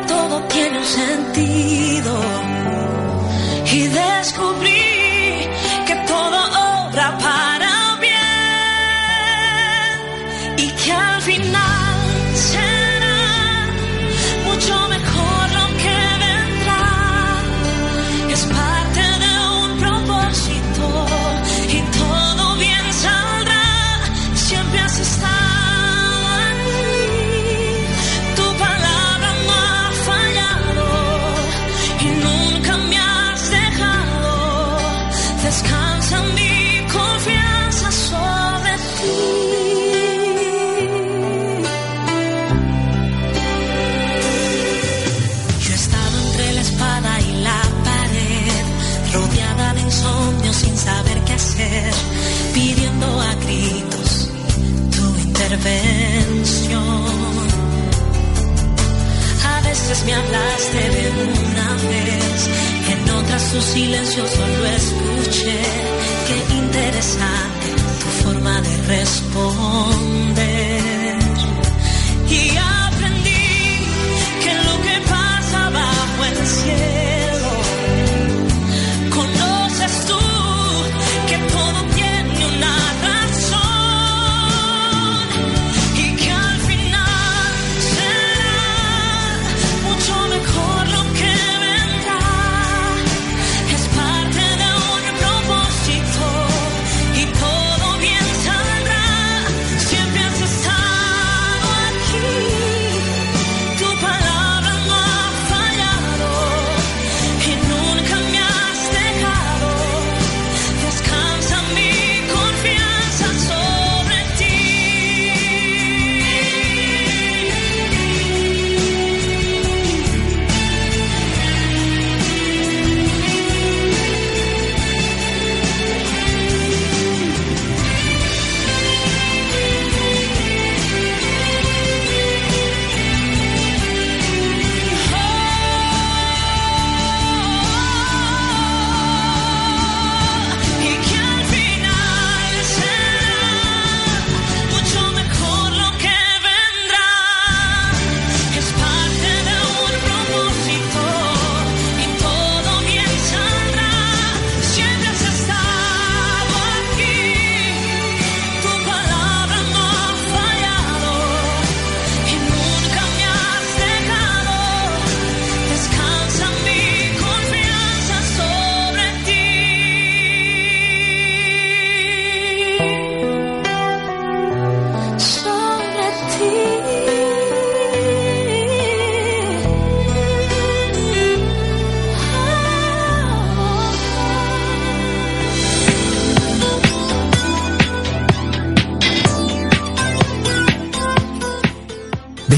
todo tiene un sentido. Y descubrí que todo obra para bien. Y que al final A veces me hablaste de una vez, en otras su silencio solo escuché. Qué interesante tu forma de responder. Y aprendí que lo que pasa bajo el cielo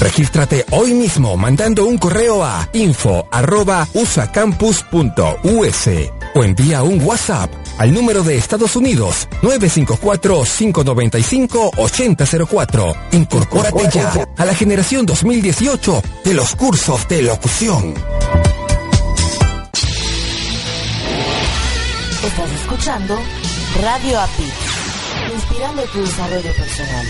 Regístrate hoy mismo mandando un correo a info@usacampus.us o envía un WhatsApp al número de Estados Unidos 954-595-8004. Incorpórate ya a la generación 2018 de los cursos de locución. Estás escuchando Radio API, inspirando tu desarrollo personal.